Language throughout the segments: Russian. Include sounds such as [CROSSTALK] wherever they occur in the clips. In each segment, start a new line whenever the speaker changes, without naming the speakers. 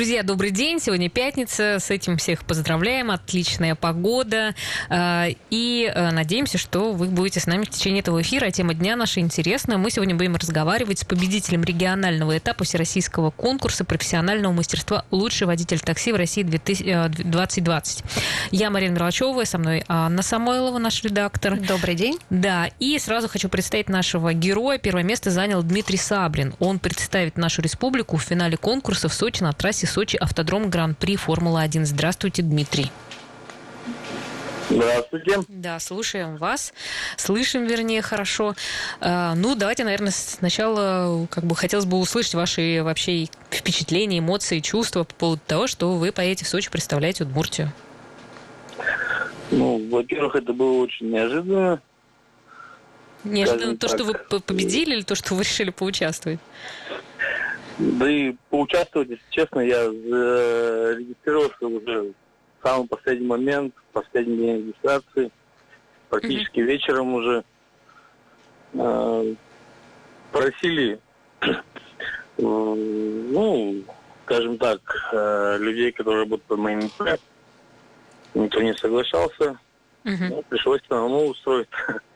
Друзья, добрый день. Сегодня пятница. С этим всех поздравляем. Отличная погода. А, и а, надеемся, что вы будете с нами в течение этого эфира. Тема дня наша интересная. Мы сегодня будем разговаривать с победителем регионального этапа всероссийского конкурса профессионального мастерства «Лучший водитель такси в России 2020». Я Марина Мерлачева, со мной Анна Самойлова, наш редактор.
Добрый день.
Да, и сразу хочу представить нашего героя. Первое место занял Дмитрий Сабрин. Он представит нашу республику в финале конкурса в Сочи на трассе Сочи автодром Гран-при Формула-1. Здравствуйте, Дмитрий.
Здравствуйте.
Да, слушаем вас. Слышим, вернее, хорошо. А, ну, давайте, наверное, сначала как бы хотелось бы услышать ваши вообще впечатления, эмоции, чувства по поводу того, что вы поедете в Сочи, представляете Удмуртию.
Ну, во-первых, это было очень неожиданно.
Неожиданно то, так. что вы победили, или то, что вы решили поучаствовать?
Да и поучаствовать, если честно, я зарегистрировался уже в самый последний момент, в последний день регистрации, практически mm-hmm. вечером уже. Э, просили, ну, скажем так, э, людей, которые работают по моим. Никто не соглашался. Mm-hmm. Ну, пришлось самому устроить. [LAUGHS]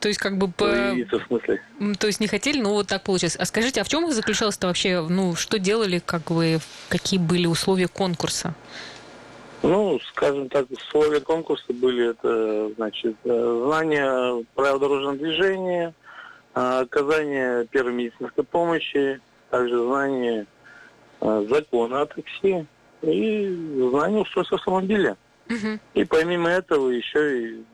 То есть как бы по... в смысле. То есть не хотели, но вот так получилось. А скажите, а в чем заключалось-то вообще, ну, что делали, как вы, какие были условия конкурса?
Ну, скажем так, условия конкурса были это, значит, э, знание правил дорожного движения, э, оказание первой медицинской помощи, также знание э, закона о такси и знание устройства автомобиля. Угу. И помимо этого еще и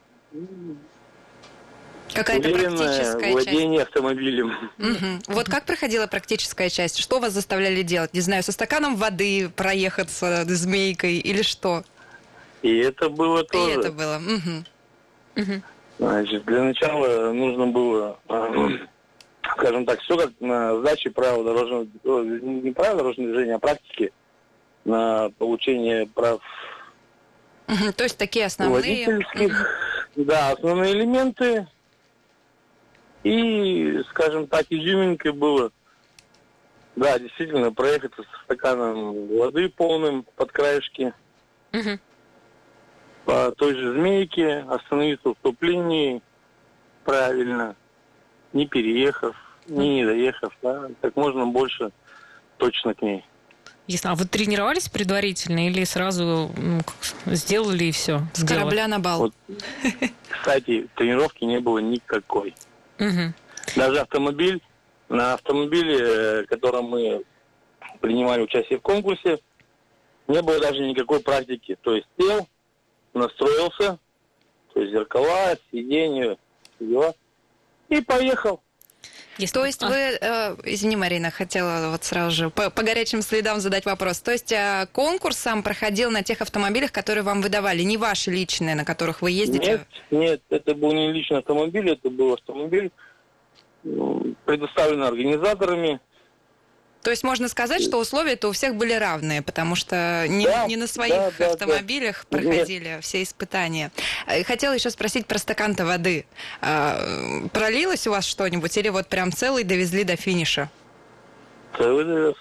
Какая-то практическая
владение часть. автомобилем.
Угу. Вот как проходила практическая часть? Что вас заставляли делать? Не знаю, со стаканом воды проехаться змейкой или что?
И это было тоже.
И это было. Угу.
Угу. Значит, для начала нужно было, скажем так, все как на сдаче правил дорожного, не правил дорожного движения, а практики на получение прав.
Угу, то есть такие основные.
Водительских, да, основные элементы и, скажем так, изюминкой было, да, действительно, проехать со стаканом воды полным под краешки. Угу. По той же змейке остановиться в стоп-линии правильно, не переехав, не доехав, да, как можно больше точно к ней.
Ясно. А вы тренировались предварительно или сразу ну, сделали и все?
С сделали? корабля на бал. Вот,
кстати, тренировки не было никакой. Угу. Даже автомобиль, на автомобиле, э, котором мы принимали участие в конкурсе, не было даже никакой практики. То есть сел, настроился, то есть зеркала, сиденье, дела, и поехал.
Если... То есть а. вы, э, извини, Марина, хотела вот сразу же по, по горячим следам задать вопрос. То есть э, конкурс сам проходил на тех автомобилях, которые вам выдавали, не ваши личные, на которых вы ездите?
Нет, нет, это был не личный автомобиль, это был автомобиль, предоставленный организаторами,
то есть можно сказать, что условия-то у всех были равные, потому что не, да, не на своих да, автомобилях да. проходили Нет. все испытания. Э, хотела еще спросить про стакан-то воды. А, пролилось у вас что-нибудь или вот прям целый довезли до финиша?
Целый довез.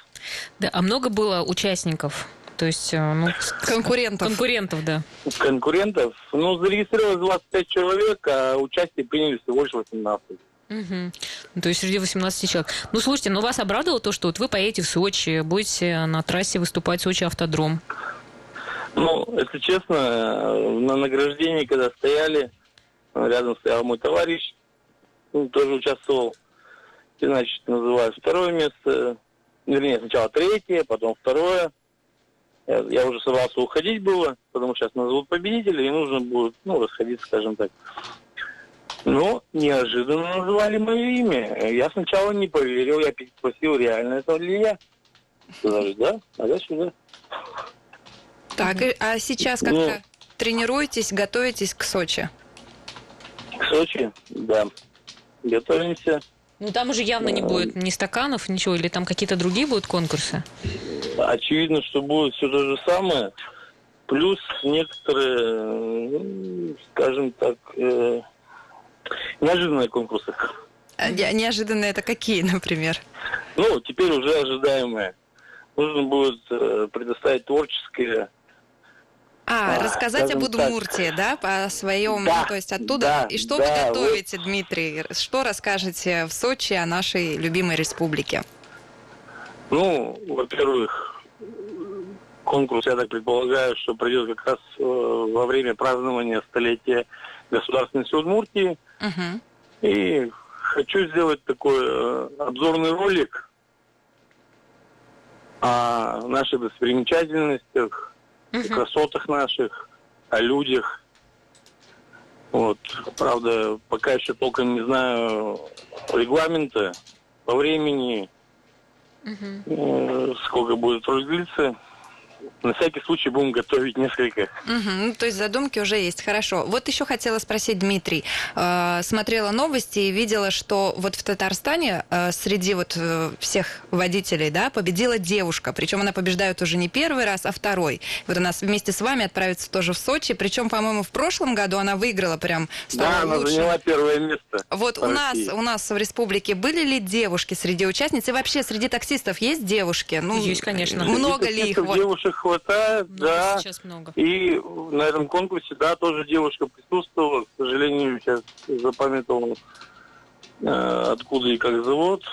Да, а много было участников? То есть, э, ну,
конкурентов.
Конкурентов, да.
Конкурентов. Ну, зарегистрировалось 25 человек, а участие приняли всего лишь 18.
Угу. То есть среди 18 человек. Ну, слушайте, ну вас обрадовало то, что вот вы поедете в Сочи, будете на трассе выступать в Сочи автодром?
Ну, если честно, на награждении, когда стояли, рядом стоял мой товарищ, он тоже участвовал. И, значит, называют второе место, вернее, сначала третье, потом второе. Я, я уже собрался уходить было, потому что сейчас назовут победителя, и нужно будет, ну, расходиться, скажем так. Ну, неожиданно называли мое имя. Я сначала не поверил, я спросил, реально это ли я. Сказали, да, а дальше да.
Так, а сейчас как-то ну, тренируетесь, готовитесь к Сочи?
К Сочи, да. Готовимся.
Ну, там уже явно не будет ни стаканов, ничего, или там какие-то другие будут конкурсы?
Очевидно, что будет все то же самое. Плюс некоторые, ну, скажем так, э, Неожиданные конкурсы.
А неожиданные это какие, например?
Ну, теперь уже ожидаемые. нужно будет э, предоставить творческое
а, а рассказать об Удмуртии, так. да, по своем, да, ну, то есть оттуда. Да, и что да, вы готовите, вот... Дмитрий? Что расскажете в Сочи о нашей любимой республике?
Ну, во-первых, конкурс, я так предполагаю, что пройдет как раз э, во время празднования столетия государственности Удмуртии. Угу. И хочу сделать такой э, обзорный ролик о наших достопримечательностях, угу. красотах наших, о людях. Вот, правда, пока еще толком не знаю регламента по времени, угу. сколько будет длиться на всякий случай будем готовить несколько.
Угу, ну, то есть задумки уже есть. Хорошо. Вот еще хотела спросить, Дмитрий. Э, смотрела новости и видела, что вот в Татарстане э, среди вот э, всех водителей, да, победила девушка. Причем она побеждает уже не первый раз, а второй. Вот она вместе с вами отправится тоже в Сочи. Причем, по-моему, в прошлом году она выиграла прям.
Да, она лучшим. заняла первое место.
Вот у нас, у нас в республике были ли девушки среди участниц? И вообще среди таксистов есть девушки?
Ну, есть, конечно.
Много ли их?
Девушек хватает, много, да. Сейчас много. И на этом конкурсе, да, тоже девушка присутствовала. К сожалению, сейчас запамятовал, э, откуда и как зовут.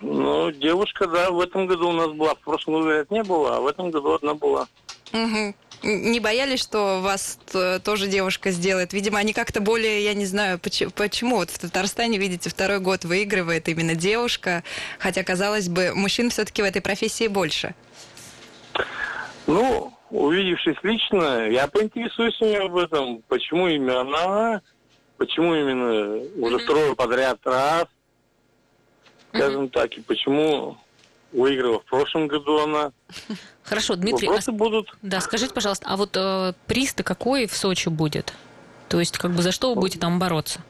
Но девушка, да, в этом году у нас была. В прошлом году, не было, а в этом году одна была.
Угу. Не боялись, что вас тоже девушка сделает? Видимо, они как-то более, я не знаю, почему, почему вот в Татарстане, видите, второй год выигрывает именно девушка, хотя, казалось бы, мужчин все-таки в этой профессии больше.
Ну, увидевшись лично, я поинтересуюсь у нее об этом, почему именно она, почему именно уже второй подряд раз, скажем так, и почему выиграла в прошлом году она.
Хорошо, Дмитрий,
Вопросы а... будут.
Да, скажите, пожалуйста, а вот э, приз-то какой в Сочи будет? То есть, как бы за что вы будете там бороться?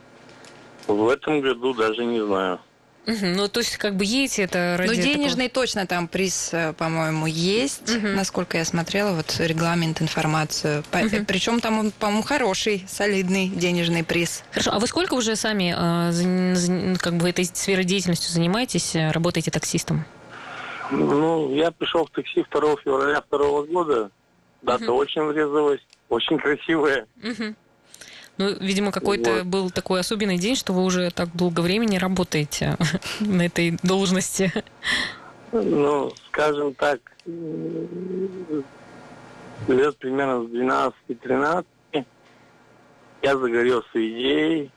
В этом году даже не знаю.
Угу, ну, то есть, как бы едете это ради
Ну, денежный такого... точно там приз, э, по-моему, есть, угу. насколько я смотрела, вот регламент, информацию. Угу. Причем там он, по-моему, хороший, солидный денежный приз.
Хорошо, а вы сколько уже сами э, как бы этой сферой деятельностью занимаетесь, э, работаете таксистом?
Ну, я пришел в такси 2 февраля 2 года. Дата угу. очень врезалась, очень красивая. Угу.
Ну, видимо, какой-то вот. был такой особенный день, что вы уже так долго времени работаете [LAUGHS] на этой должности.
Ну, скажем так, лет примерно с 12-13 я загорелся идеей.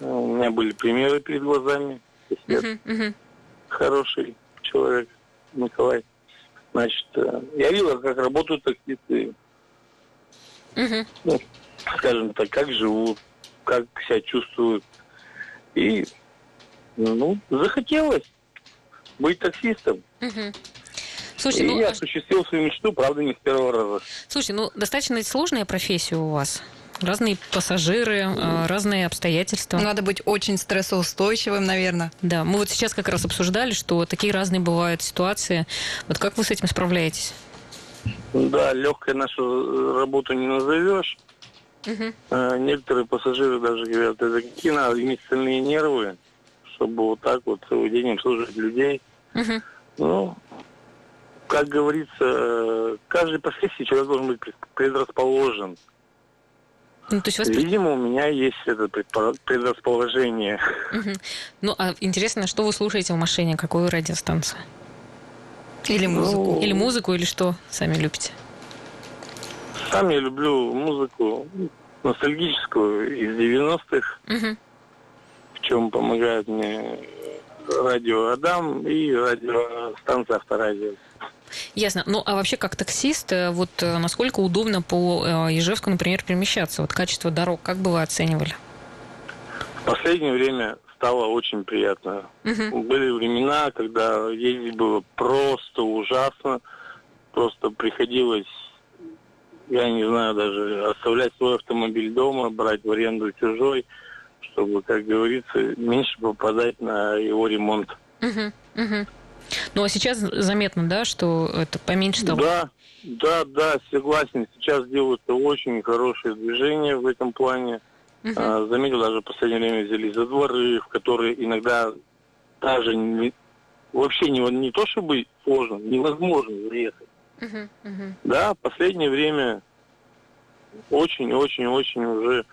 У меня были примеры перед глазами. Uh-huh, uh-huh. Хороший человек Николай. Значит, э, я видел, как работают таксисты. Uh-huh. Скажем так, как живут, как себя чувствуют. И, ну, захотелось быть таксистом. Угу. Слушай, и ну, я осуществил свою мечту, правда, не с первого раза.
Слушай, ну, достаточно сложная профессия у вас. Разные пассажиры, mm. разные обстоятельства.
Надо быть очень стрессоустойчивым, наверное.
Да, мы вот сейчас как раз обсуждали, что такие разные бывают ситуации. Вот как вы с этим справляетесь?
Да, легкой нашу работу не назовешь. Угу. некоторые пассажиры даже говорят, это какие надо иметь стальные нервы, чтобы вот так вот целый день обслуживать людей. Угу. Ну, как говорится, каждой профессии человек должен быть предрасположен. Ну, то есть вас... Видимо, у меня есть это предрасположение.
Угу. Ну, а интересно, что вы слушаете в машине, какую радиостанцию? Или музыку? Ну... Или музыку, или что сами любите?
Сам я люблю музыку ностальгическую из 90-х, угу. в чем помогает мне радио Адам и радиостанция Авторадио.
Ясно. Ну, а вообще, как таксист, э, вот э, насколько удобно по э, Ижевску, например, перемещаться? Вот качество дорог, как бы вы оценивали?
В последнее время стало очень приятно. Угу. Были времена, когда ездить было просто ужасно. Просто приходилось я не знаю даже, оставлять свой автомобиль дома, брать в аренду чужой, чтобы, как говорится, меньше попадать на его ремонт. Угу,
угу. Ну а сейчас заметно, да, что это поменьше стало?
Да, да, да, согласен. Сейчас делаются очень хорошие движения в этом плане. Угу. А, заметил, даже в последнее время взялись за дворы, в которые иногда даже не, вообще не, не то чтобы сложно, невозможно заехать. Да, в последнее время очень-очень-очень уже,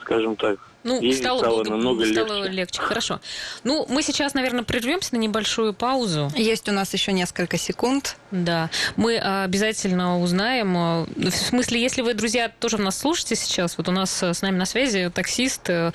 скажем так,
ну,
и
стало,
стало намного
стало
легче.
легче. Хорошо. Ну, мы сейчас, наверное, прервемся на небольшую паузу.
Есть у нас еще несколько секунд.
Да. Мы обязательно узнаем. Э, в смысле, если вы, друзья, тоже нас слушаете сейчас, вот у нас э, с нами на связи таксист э,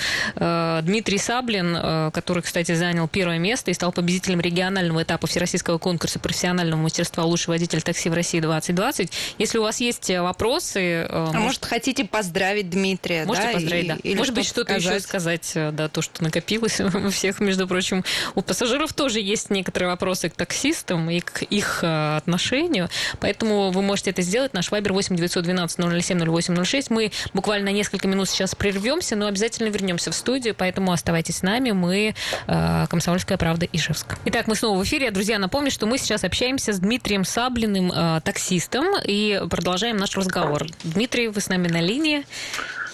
Дмитрий Саблин, который, кстати, занял первое место и стал победителем регионального этапа Всероссийского конкурса профессионального мастерства «Лучший водитель такси в России 2020». Если у вас есть вопросы...
А может, может хотите поздравить Дмитрия,
можете
да?
поздравить, да.
Или
может быть, что-то еще сказать, да, то, что накопилось [LAUGHS] у всех, между прочим. У пассажиров тоже есть некоторые вопросы к таксистам и к их отношению, поэтому вы можете это сделать. Наш вайбер 8 912 007 0806. Мы буквально несколько минут сейчас прервемся, но обязательно вернемся в студию, поэтому оставайтесь с нами. Мы э, «Комсомольская правда» Ижевск. Итак, мы снова в эфире. Друзья, напомню, что мы сейчас общаемся с Дмитрием Саблиным, э, таксистом, и продолжаем наш разговор. Дмитрий, вы с нами на линии.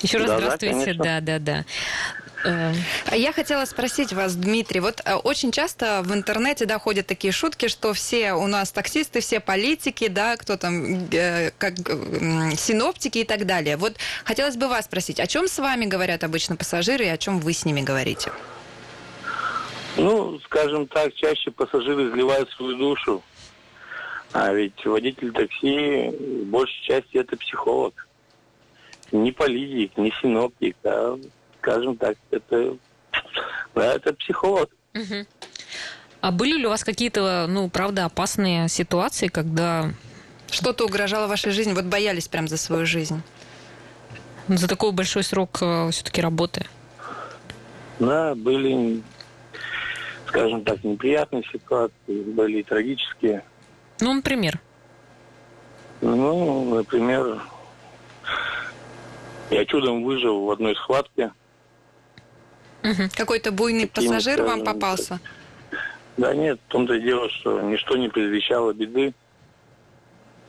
Еще раз
да,
здравствуйте. Да, да, да.
Я хотела спросить вас, Дмитрий, вот э, очень часто в интернете да, ходят такие шутки, что все у нас таксисты, все политики, да, кто там, э, как э, синоптики и так далее. Вот хотелось бы вас спросить, о чем с вами говорят обычно пассажиры и о чем вы с ними говорите?
Ну, скажем так, чаще пассажиры изливают свою душу, а ведь водитель такси в большей части это психолог. Не политик, не синоптик, а скажем так, это, да, это психолог.
Угу. А были ли у вас какие-то, ну, правда, опасные ситуации, когда...
Что-то угрожало вашей жизни? Вот боялись прям за свою жизнь?
Ну, за такой большой срок э, все-таки работы.
Да, были, скажем так, неприятные ситуации, были трагические.
Ну, например?
Ну, например, я чудом выжил в одной схватке.
Угу. Какой-то буйный Таким, пассажир скажем, вам попался?
Да нет, в том-то и дело, что ничто не предвещало беды.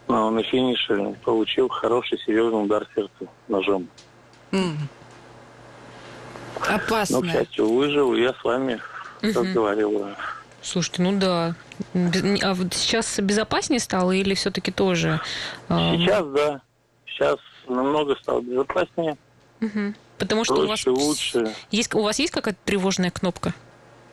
Но на финише получил хороший, серьезный удар сердца ножом.
Mm. Опасно.
Но, к счастью, выжил, и я с вами угу. разговариваю.
Слушайте, ну да. А вот сейчас безопаснее стало или все-таки тоже?
А, сейчас, да. Сейчас намного стало безопаснее.
Угу. Потому что
Проще,
у вас
лучше.
Есть, у вас есть какая-то тревожная кнопка?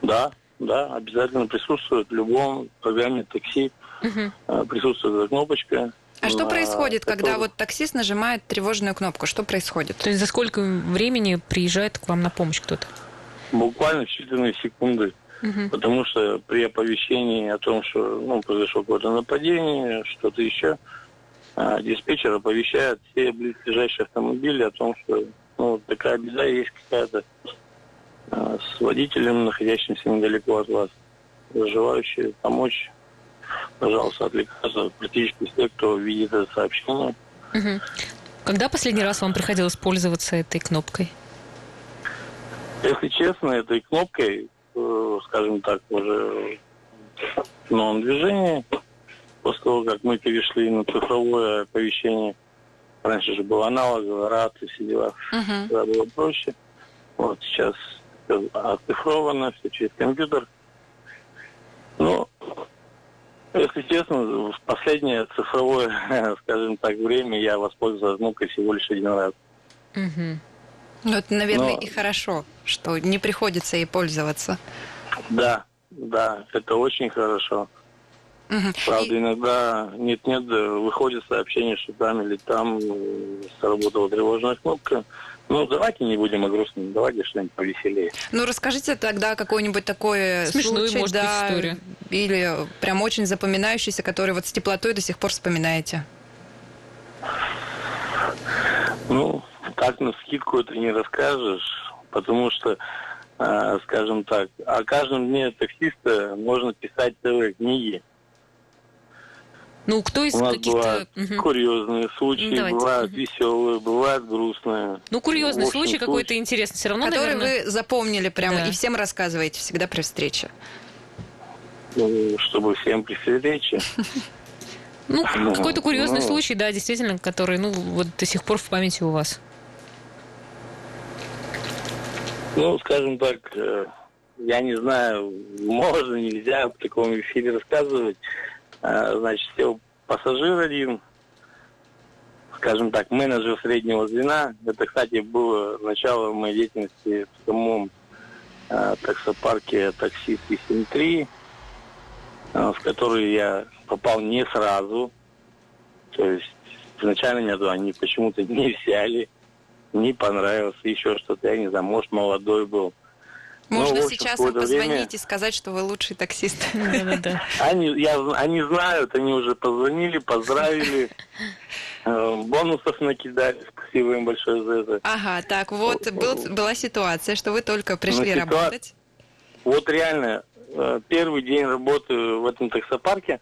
Да, да, обязательно присутствует в любом программе такси. Угу. Присутствует эта кнопочка.
А что происходит, который... когда вот таксист нажимает тревожную кнопку? Что происходит?
То есть за сколько времени приезжает к вам на помощь кто-то?
Буквально в считанные секунды. Угу. Потому что при оповещении о том, что ну, произошло какое-то нападение, что-то еще, а, диспетчер оповещает все близлежащие автомобили о том, что ну, такая беда есть какая-то а, с водителем, находящимся недалеко от вас. Желающие помочь, пожалуйста, отвлекаться практически все, кто видит это сообщение.
Угу. Когда последний раз вам приходилось пользоваться этой кнопкой?
Если честно, этой кнопкой, э, скажем так, уже в новом движении после того, как мы перешли на цифровое оповещение, раньше же было аналоговое, РАД и все дела, uh-huh. тогда было проще. Вот сейчас оцифровано, все через компьютер. Ну, если честно, в последнее цифровое, [LAUGHS] скажем так, время я воспользовался кнопкой всего лишь один раз.
Угу. Ну, это, наверное, Но... и хорошо, что не приходится ей пользоваться.
Да, да, это очень хорошо. Угу. Правда, и... иногда нет-нет, выходит сообщение, что там или там э, сработала тревожная кнопка. Ну, давайте не будем о грустном, давайте что-нибудь повеселее.
Ну, расскажите тогда какой-нибудь такой
Смешную,
случай,
может
да,
быть, историю.
или прям очень запоминающийся, который вот с теплотой до сих пор вспоминаете.
Ну, так на скидку это не расскажешь, потому что, э, скажем так, о каждом дне таксиста можно писать целые книги.
Ну, кто из каких-то...
угу. курьезные случаи, Давайте. бывают угу. веселые, бывают грустные.
Ну, курьезный общем, случай какой-то интересный. Все равно,
Который
наверное...
вы запомнили прямо да. и всем рассказываете всегда при встрече.
Ну, чтобы всем при встрече. [LAUGHS]
Ну, какой-то курьезный ну. случай, да, действительно, который, ну, вот до сих пор в памяти у вас.
Ну, скажем так, э, я не знаю, [LAUGHS] можно, нельзя в таком эфире рассказывать. А, значит, сел пассажир один, скажем так, менеджер среднего звена. Это, кстати, было начало моей деятельности в самом э, таксопарке «Такси 373», э, в который я попал не сразу. То есть изначально меня туда они почему-то [LAUGHS] не взяли, не понравился, еще что-то, я не знаю, может, молодой был.
Можно ну, сейчас им позвонить время... и сказать, что вы лучший таксист. [LAUGHS]
Они, я, они знают, они уже позвонили, поздравили, э, бонусов накидали. Спасибо им большое за это.
Ага, так вот был, была ситуация, что вы только пришли ну, работать.
Вот реально, э, первый день работы в этом таксопарке,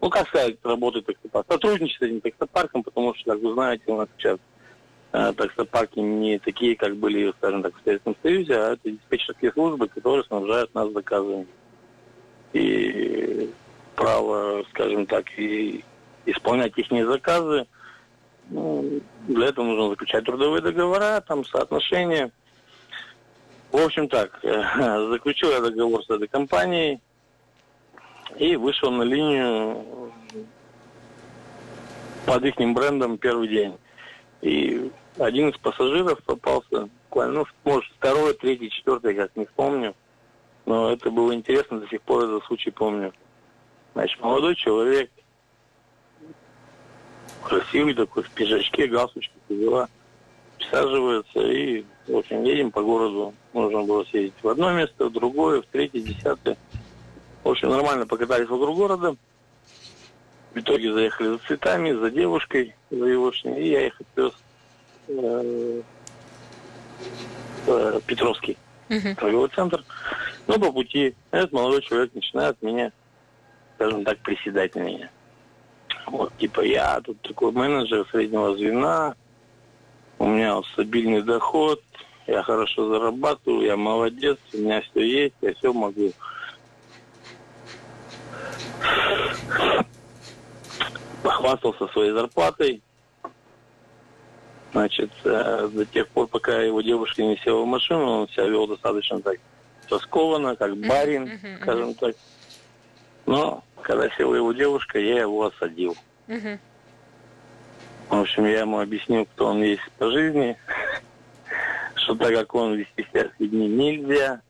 ну, как сказать, работает таксопарк, сотрудничает с этим таксопарком, потому что, как вы знаете, у нас сейчас таксопарки не такие, как были, скажем так, в Советском Союзе, а это диспетчерские службы, которые снабжают нас заказами. И право, скажем так, и исполнять их заказы, ну, для этого нужно заключать трудовые договора, там соотношения. В общем так, [LAUGHS] заключил я договор с этой компанией и вышел на линию под их брендом первый день. И один из пассажиров попался, ну, может, второй, третий, четвертый, как не вспомню. Но это было интересно, до сих пор этот случай помню. Значит, молодой человек, красивый такой, в пиджачке, галстучки, дела, присаживается и, в общем, едем по городу. Нужно было съездить в одно место, в другое, в третье, десятое. В общем, нормально покатались вокруг города. В итоге заехали за цветами, за девушкой, за егошней, и я их отвез э, э, Петровский uh-huh. торговый центр. Но по пути этот молодой человек начинает меня, скажем так, приседать на меня. Вот, типа, я тут такой менеджер среднего звена, у меня стабильный доход, я хорошо зарабатываю, я молодец, у меня все есть, я все могу похвастался своей зарплатой. Значит, э, до тех пор, пока его девушка не села в машину, он себя вел достаточно так раскованно, как барин, uh-huh, uh-huh, скажем так. Но когда села его девушка, я его осадил. Uh-huh. В общем, я ему объяснил, кто он есть по жизни, [LAUGHS] что так как он вести себя с людьми нельзя,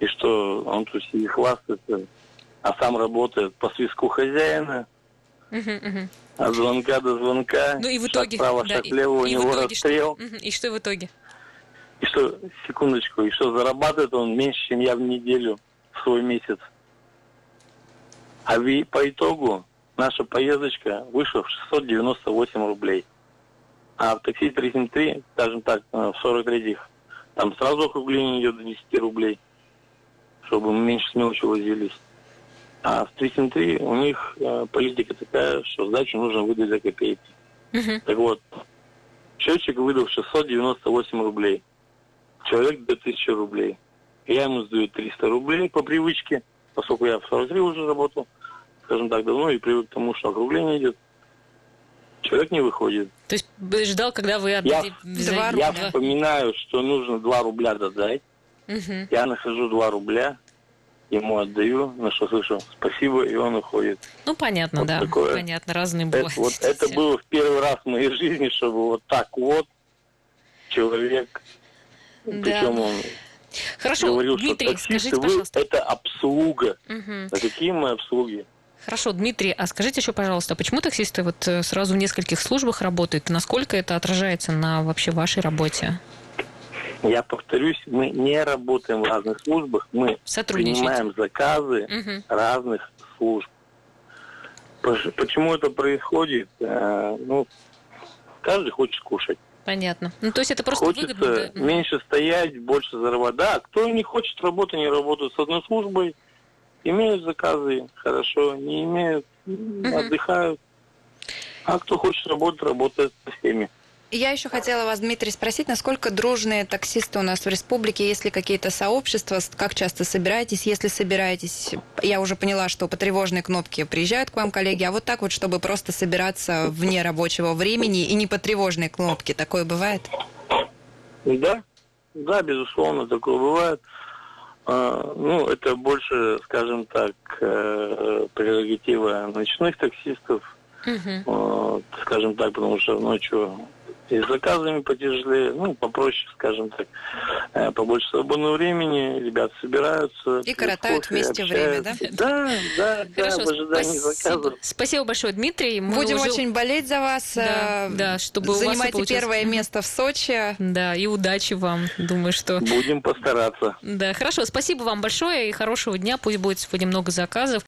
и что он тут сидит хвастается, а сам работает по свиску хозяина, от звонка до звонка.
Ну и в итоге.
Шаг право, да, шаг лево, у него расстрел.
Что? И что в итоге?
И что, секундочку, и что зарабатывает он меньше, чем я в неделю, в свой месяц. А по итогу наша поездочка вышла в 698 рублей. А в такси 373, скажем так, э, в 43-х, там сразу округление идет до 10 рублей, чтобы мы меньше с мелочи возились. А в 373 у них э, политика такая, что сдачу нужно выдать за копейки. Uh-huh. Так вот, счетчик выдал 698 рублей. Человек 2000 рублей. Я ему сдаю 300 рублей по привычке, поскольку я в 43 уже работал, скажем так, давно и привык к тому, что округление идет. Человек не выходит.
То есть ждал, когда вы
отдадите я, я вспоминаю, что нужно 2 рубля додать. Угу. Я нахожу 2 рубля, ему отдаю, на что слышу спасибо, и он уходит.
Ну, понятно, вот да. Такое. Понятно, разные бывают.
Это, вот, это было в первый раз в моей жизни, чтобы вот так вот человек, да. причем он
Хорошо,
говорил,
Дмитрий,
что
скажите, вы пожалуйста.
это обслуга. Угу. А какие мы обслуги?
Хорошо, Дмитрий, а скажите еще, пожалуйста, почему таксисты вот э, сразу в нескольких службах работают? Насколько это отражается на вообще вашей работе?
Я повторюсь, мы не работаем в разных службах, мы принимаем заказы угу. разных служб. Почему это происходит? Э, ну, каждый хочет кушать.
Понятно. Ну, то есть это просто
Хочется
выгодно.
Да? меньше стоять, больше зарабатывать. Да, кто не хочет работать, не работают с одной службой, имеют заказы, хорошо, не имеют, угу. отдыхают. А кто хочет работать, работает со всеми.
Я еще хотела вас, Дмитрий, спросить, насколько дружные таксисты у нас в республике, есть ли какие-то сообщества, как часто собираетесь, если собираетесь, я уже поняла, что по тревожной кнопке приезжают к вам коллеги, а вот так вот, чтобы просто собираться вне рабочего времени и не по тревожной кнопке, такое бывает?
Да, да, безусловно, такое бывает. А, ну, это больше, скажем так, э, прерогатива ночных таксистов. Угу. Скажем так, потому что ночью и с заказами потяжелее, ну, попроще, скажем так, э, побольше свободного времени, ребята собираются.
И коротают кофе, вместе общаются. время,
да? Да, да,
Хорошо,
да, в ожидании
спасибо.
заказов.
Спасибо большое, Дмитрий.
Мы Будем уже... очень болеть за вас.
Да,
э,
да чтобы
Занимайте
у вас
первое место в Сочи.
Да, и удачи вам. Думаю, что...
Будем постараться.
Да, хорошо. Спасибо вам большое и хорошего дня. Пусть будет сегодня много заказов.